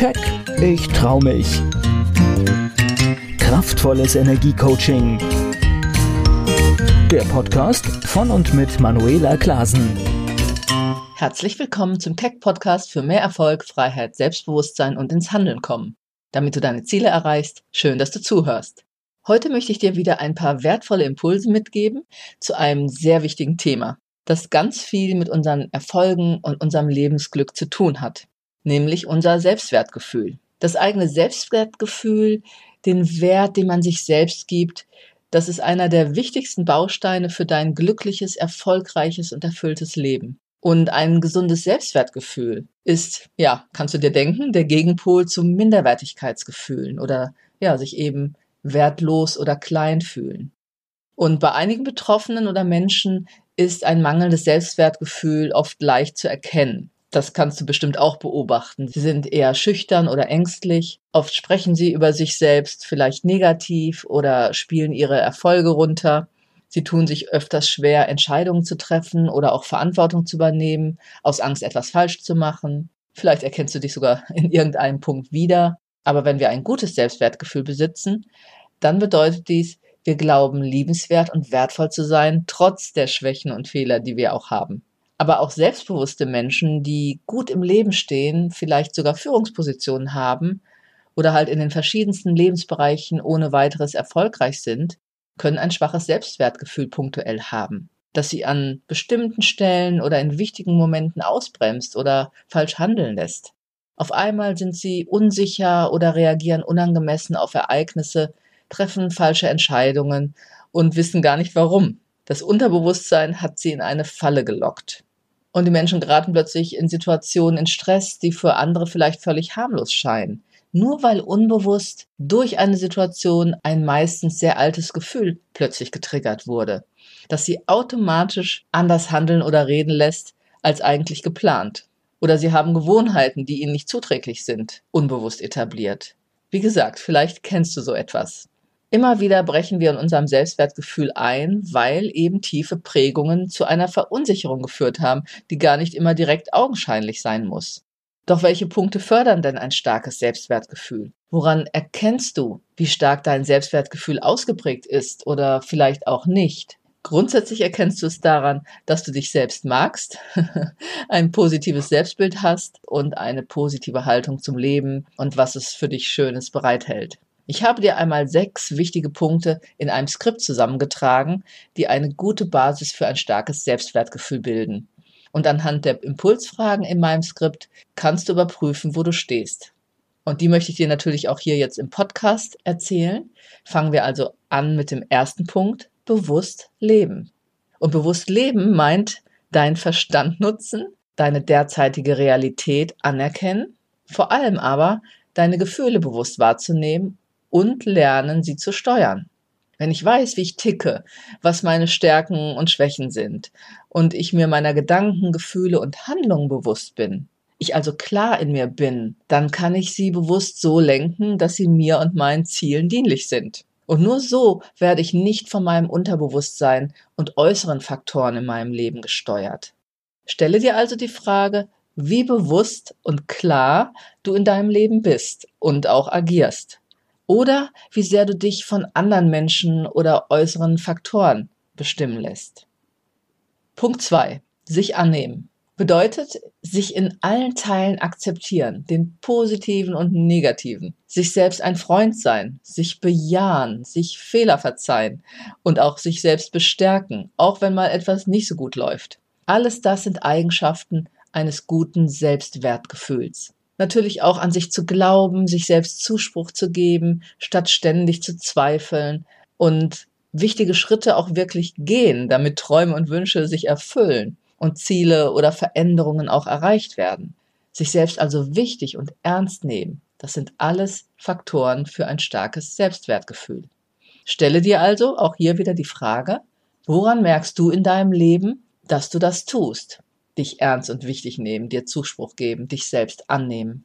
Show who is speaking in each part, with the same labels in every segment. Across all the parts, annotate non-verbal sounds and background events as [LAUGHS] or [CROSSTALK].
Speaker 1: Keck, ich trau mich. Kraftvolles Energiecoaching. Der Podcast von und mit Manuela Klasen.
Speaker 2: Herzlich willkommen zum Keck Podcast für mehr Erfolg, Freiheit, Selbstbewusstsein und ins Handeln kommen. Damit du deine Ziele erreichst, schön, dass du zuhörst. Heute möchte ich dir wieder ein paar wertvolle Impulse mitgeben zu einem sehr wichtigen Thema, das ganz viel mit unseren Erfolgen und unserem Lebensglück zu tun hat nämlich unser Selbstwertgefühl. Das eigene Selbstwertgefühl, den Wert, den man sich selbst gibt, das ist einer der wichtigsten Bausteine für dein glückliches, erfolgreiches und erfülltes Leben. Und ein gesundes Selbstwertgefühl ist, ja, kannst du dir denken, der Gegenpol zum Minderwertigkeitsgefühlen oder ja, sich eben wertlos oder klein fühlen. Und bei einigen Betroffenen oder Menschen ist ein mangelndes Selbstwertgefühl oft leicht zu erkennen. Das kannst du bestimmt auch beobachten. Sie sind eher schüchtern oder ängstlich. Oft sprechen sie über sich selbst vielleicht negativ oder spielen ihre Erfolge runter. Sie tun sich öfters schwer, Entscheidungen zu treffen oder auch Verantwortung zu übernehmen, aus Angst, etwas falsch zu machen. Vielleicht erkennst du dich sogar [LAUGHS] in irgendeinem Punkt wieder. Aber wenn wir ein gutes Selbstwertgefühl besitzen, dann bedeutet dies, wir glauben, liebenswert und wertvoll zu sein, trotz der Schwächen und Fehler, die wir auch haben aber auch selbstbewusste Menschen, die gut im Leben stehen, vielleicht sogar Führungspositionen haben oder halt in den verschiedensten Lebensbereichen ohne weiteres erfolgreich sind, können ein schwaches Selbstwertgefühl punktuell haben, das sie an bestimmten Stellen oder in wichtigen Momenten ausbremst oder falsch handeln lässt. Auf einmal sind sie unsicher oder reagieren unangemessen auf Ereignisse, treffen falsche Entscheidungen und wissen gar nicht warum. Das Unterbewusstsein hat sie in eine Falle gelockt. Und die Menschen geraten plötzlich in Situationen in Stress, die für andere vielleicht völlig harmlos scheinen. Nur weil unbewusst durch eine Situation ein meistens sehr altes Gefühl plötzlich getriggert wurde, das sie automatisch anders handeln oder reden lässt als eigentlich geplant. Oder sie haben Gewohnheiten, die ihnen nicht zuträglich sind, unbewusst etabliert. Wie gesagt, vielleicht kennst du so etwas. Immer wieder brechen wir in unserem Selbstwertgefühl ein, weil eben tiefe Prägungen zu einer Verunsicherung geführt haben, die gar nicht immer direkt augenscheinlich sein muss. Doch welche Punkte fördern denn ein starkes Selbstwertgefühl? Woran erkennst du, wie stark dein Selbstwertgefühl ausgeprägt ist oder vielleicht auch nicht? Grundsätzlich erkennst du es daran, dass du dich selbst magst, [LAUGHS] ein positives Selbstbild hast und eine positive Haltung zum Leben und was es für dich Schönes bereithält. Ich habe dir einmal sechs wichtige Punkte in einem Skript zusammengetragen, die eine gute Basis für ein starkes Selbstwertgefühl bilden. Und anhand der Impulsfragen in meinem Skript kannst du überprüfen, wo du stehst. Und die möchte ich dir natürlich auch hier jetzt im Podcast erzählen. Fangen wir also an mit dem ersten Punkt, bewusst leben. Und bewusst leben meint dein Verstand nutzen, deine derzeitige Realität anerkennen, vor allem aber deine Gefühle bewusst wahrzunehmen und lernen, sie zu steuern. Wenn ich weiß, wie ich ticke, was meine Stärken und Schwächen sind und ich mir meiner Gedanken, Gefühle und Handlungen bewusst bin, ich also klar in mir bin, dann kann ich sie bewusst so lenken, dass sie mir und meinen Zielen dienlich sind. Und nur so werde ich nicht von meinem Unterbewusstsein und äußeren Faktoren in meinem Leben gesteuert. Stelle dir also die Frage, wie bewusst und klar du in deinem Leben bist und auch agierst oder wie sehr du dich von anderen Menschen oder äußeren Faktoren bestimmen lässt. Punkt zwei: Sich annehmen. Bedeutet, sich in allen Teilen akzeptieren, den positiven und negativen, sich selbst ein Freund sein, sich bejahen, sich Fehler verzeihen und auch sich selbst bestärken, auch wenn mal etwas nicht so gut läuft. Alles das sind Eigenschaften eines guten Selbstwertgefühls natürlich auch an sich zu glauben, sich selbst Zuspruch zu geben, statt ständig zu zweifeln und wichtige Schritte auch wirklich gehen, damit Träume und Wünsche sich erfüllen und Ziele oder Veränderungen auch erreicht werden. Sich selbst also wichtig und ernst nehmen, das sind alles Faktoren für ein starkes Selbstwertgefühl. Stelle dir also auch hier wieder die Frage, woran merkst du in deinem Leben, dass du das tust? Dich ernst und wichtig nehmen, dir Zuspruch geben, dich selbst annehmen.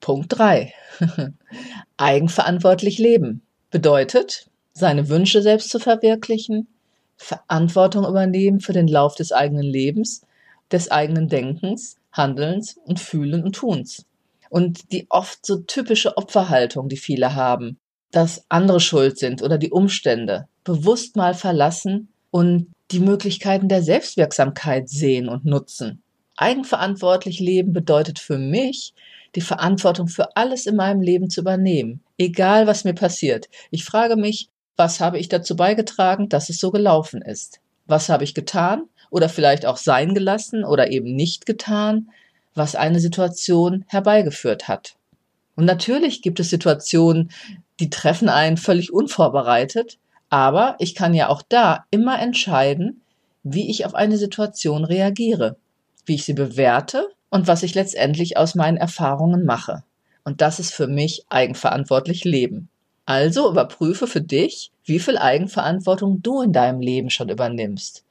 Speaker 2: Punkt 3. [LAUGHS] Eigenverantwortlich leben bedeutet, seine Wünsche selbst zu verwirklichen, Verantwortung übernehmen für den Lauf des eigenen Lebens, des eigenen Denkens, Handelns und Fühlen und Tuns. und die oft so typische Opferhaltung, die viele haben, dass andere schuld sind oder die Umstände, bewusst mal verlassen und die Möglichkeiten der Selbstwirksamkeit sehen und nutzen. Eigenverantwortlich leben bedeutet für mich, die Verantwortung für alles in meinem Leben zu übernehmen, egal was mir passiert. Ich frage mich, was habe ich dazu beigetragen, dass es so gelaufen ist? Was habe ich getan oder vielleicht auch sein gelassen oder eben nicht getan, was eine Situation herbeigeführt hat? Und natürlich gibt es Situationen, die treffen einen völlig unvorbereitet, aber ich kann ja auch da immer entscheiden, wie ich auf eine Situation reagiere, wie ich sie bewerte und was ich letztendlich aus meinen Erfahrungen mache. Und das ist für mich eigenverantwortlich Leben. Also überprüfe für dich, wie viel Eigenverantwortung du in deinem Leben schon übernimmst.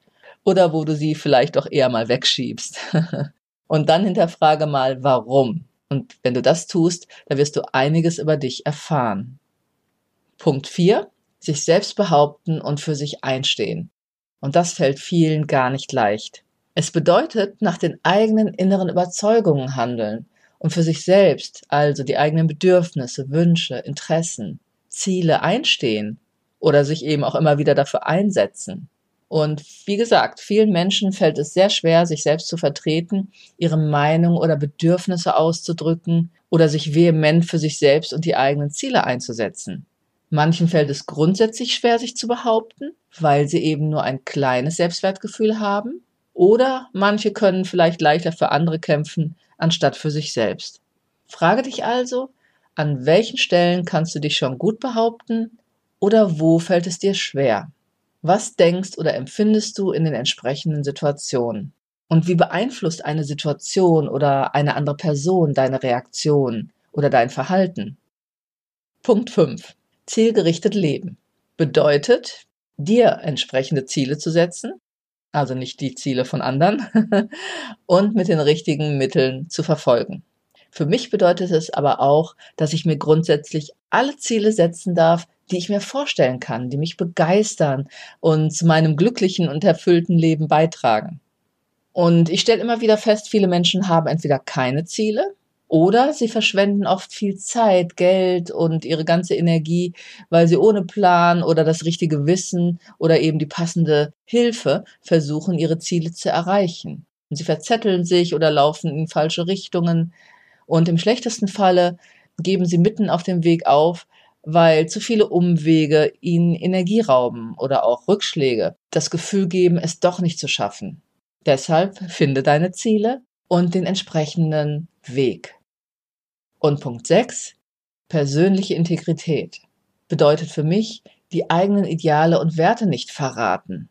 Speaker 2: Oder wo du sie vielleicht auch eher mal wegschiebst. [LAUGHS] und dann hinterfrage mal, warum. Und wenn du das tust, dann wirst du einiges über dich erfahren. Punkt 4. Sich selbst behaupten und für sich einstehen. Und das fällt vielen gar nicht leicht. Es bedeutet, nach den eigenen inneren Überzeugungen handeln und für sich selbst, also die eigenen Bedürfnisse, Wünsche, Interessen, Ziele einstehen oder sich eben auch immer wieder dafür einsetzen. Und wie gesagt, vielen Menschen fällt es sehr schwer, sich selbst zu vertreten, ihre Meinung oder Bedürfnisse auszudrücken oder sich vehement für sich selbst und die eigenen Ziele einzusetzen. Manchen fällt es grundsätzlich schwer, sich zu behaupten, weil sie eben nur ein kleines Selbstwertgefühl haben. Oder manche können vielleicht leichter für andere kämpfen, anstatt für sich selbst. Frage dich also, an welchen Stellen kannst du dich schon gut behaupten oder wo fällt es dir schwer? Was denkst oder empfindest du in den entsprechenden Situationen? Und wie beeinflusst eine Situation oder eine andere Person deine Reaktion oder dein Verhalten? Punkt 5. Zielgerichtet leben. Bedeutet, dir entsprechende Ziele zu setzen, also nicht die Ziele von anderen, [LAUGHS] und mit den richtigen Mitteln zu verfolgen. Für mich bedeutet es aber auch, dass ich mir grundsätzlich alle Ziele setzen darf, die ich mir vorstellen kann, die mich begeistern und zu meinem glücklichen und erfüllten Leben beitragen. Und ich stelle immer wieder fest, viele Menschen haben entweder keine Ziele oder sie verschwenden oft viel Zeit, Geld und ihre ganze Energie, weil sie ohne Plan oder das richtige Wissen oder eben die passende Hilfe versuchen, ihre Ziele zu erreichen. Und sie verzetteln sich oder laufen in falsche Richtungen, und im schlechtesten Falle geben sie mitten auf dem Weg auf, weil zu viele Umwege ihnen Energie rauben oder auch Rückschläge das Gefühl geben, es doch nicht zu schaffen. Deshalb finde deine Ziele und den entsprechenden Weg. Und Punkt 6. Persönliche Integrität bedeutet für mich, die eigenen Ideale und Werte nicht verraten.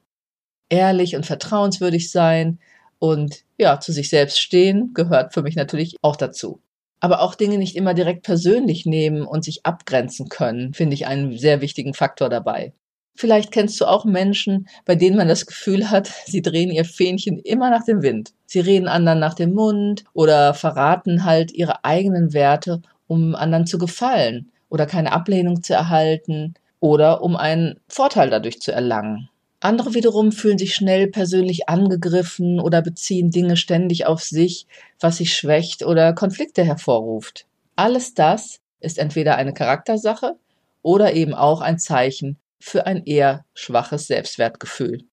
Speaker 2: Ehrlich und vertrauenswürdig sein und ja, zu sich selbst stehen gehört für mich natürlich auch dazu aber auch Dinge nicht immer direkt persönlich nehmen und sich abgrenzen können, finde ich einen sehr wichtigen Faktor dabei. Vielleicht kennst du auch Menschen, bei denen man das Gefühl hat, [LAUGHS] sie drehen ihr Fähnchen immer nach dem Wind. Sie reden anderen nach dem Mund oder verraten halt ihre eigenen Werte, um anderen zu gefallen oder keine Ablehnung zu erhalten oder um einen Vorteil dadurch zu erlangen. Andere wiederum fühlen sich schnell persönlich angegriffen oder beziehen Dinge ständig auf sich, was sich schwächt oder Konflikte hervorruft. Alles das ist entweder eine Charaktersache oder eben auch ein Zeichen für ein eher schwaches Selbstwertgefühl.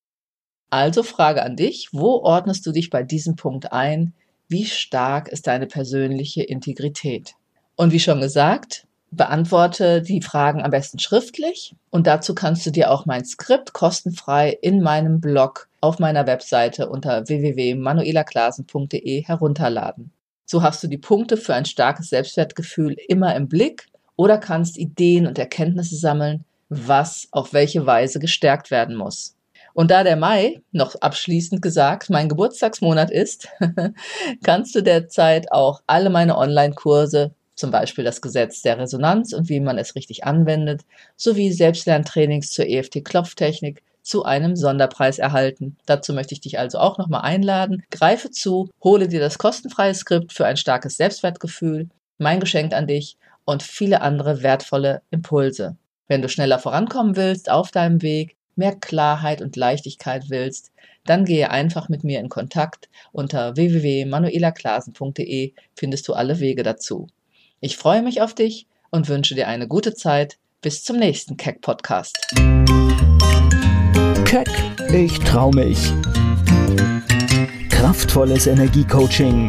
Speaker 2: Also Frage an dich, wo ordnest du dich bei diesem Punkt ein? Wie stark ist deine persönliche Integrität? Und wie schon gesagt, beantworte die Fragen am besten schriftlich und dazu kannst du dir auch mein Skript kostenfrei in meinem Blog auf meiner Webseite unter www.manuelaklasen.de herunterladen. So hast du die Punkte für ein starkes Selbstwertgefühl immer im Blick oder kannst Ideen und Erkenntnisse sammeln, was auf welche Weise gestärkt werden muss. Und da der Mai, noch abschließend gesagt, mein Geburtstagsmonat ist, [LAUGHS] kannst du derzeit auch alle meine Online-Kurse zum Beispiel das Gesetz der Resonanz und wie man es richtig anwendet, sowie Selbstlerntrainings zur EFT-Klopftechnik zu einem Sonderpreis erhalten. Dazu möchte ich dich also auch nochmal einladen. Greife zu, hole dir das kostenfreie Skript für ein starkes Selbstwertgefühl, mein Geschenk an dich und viele andere wertvolle Impulse. Wenn du schneller vorankommen willst auf deinem Weg, mehr Klarheit und Leichtigkeit willst, dann gehe einfach mit mir in Kontakt. Unter www.manuelaklasen.de findest du alle Wege dazu. Ich freue mich auf dich und wünsche dir eine gute Zeit. Bis zum nächsten Keck Podcast.
Speaker 1: Keck, ich trau mich. Kraftvolles Energiecoaching.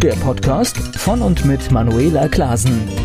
Speaker 1: Der Podcast von und mit Manuela Klasen.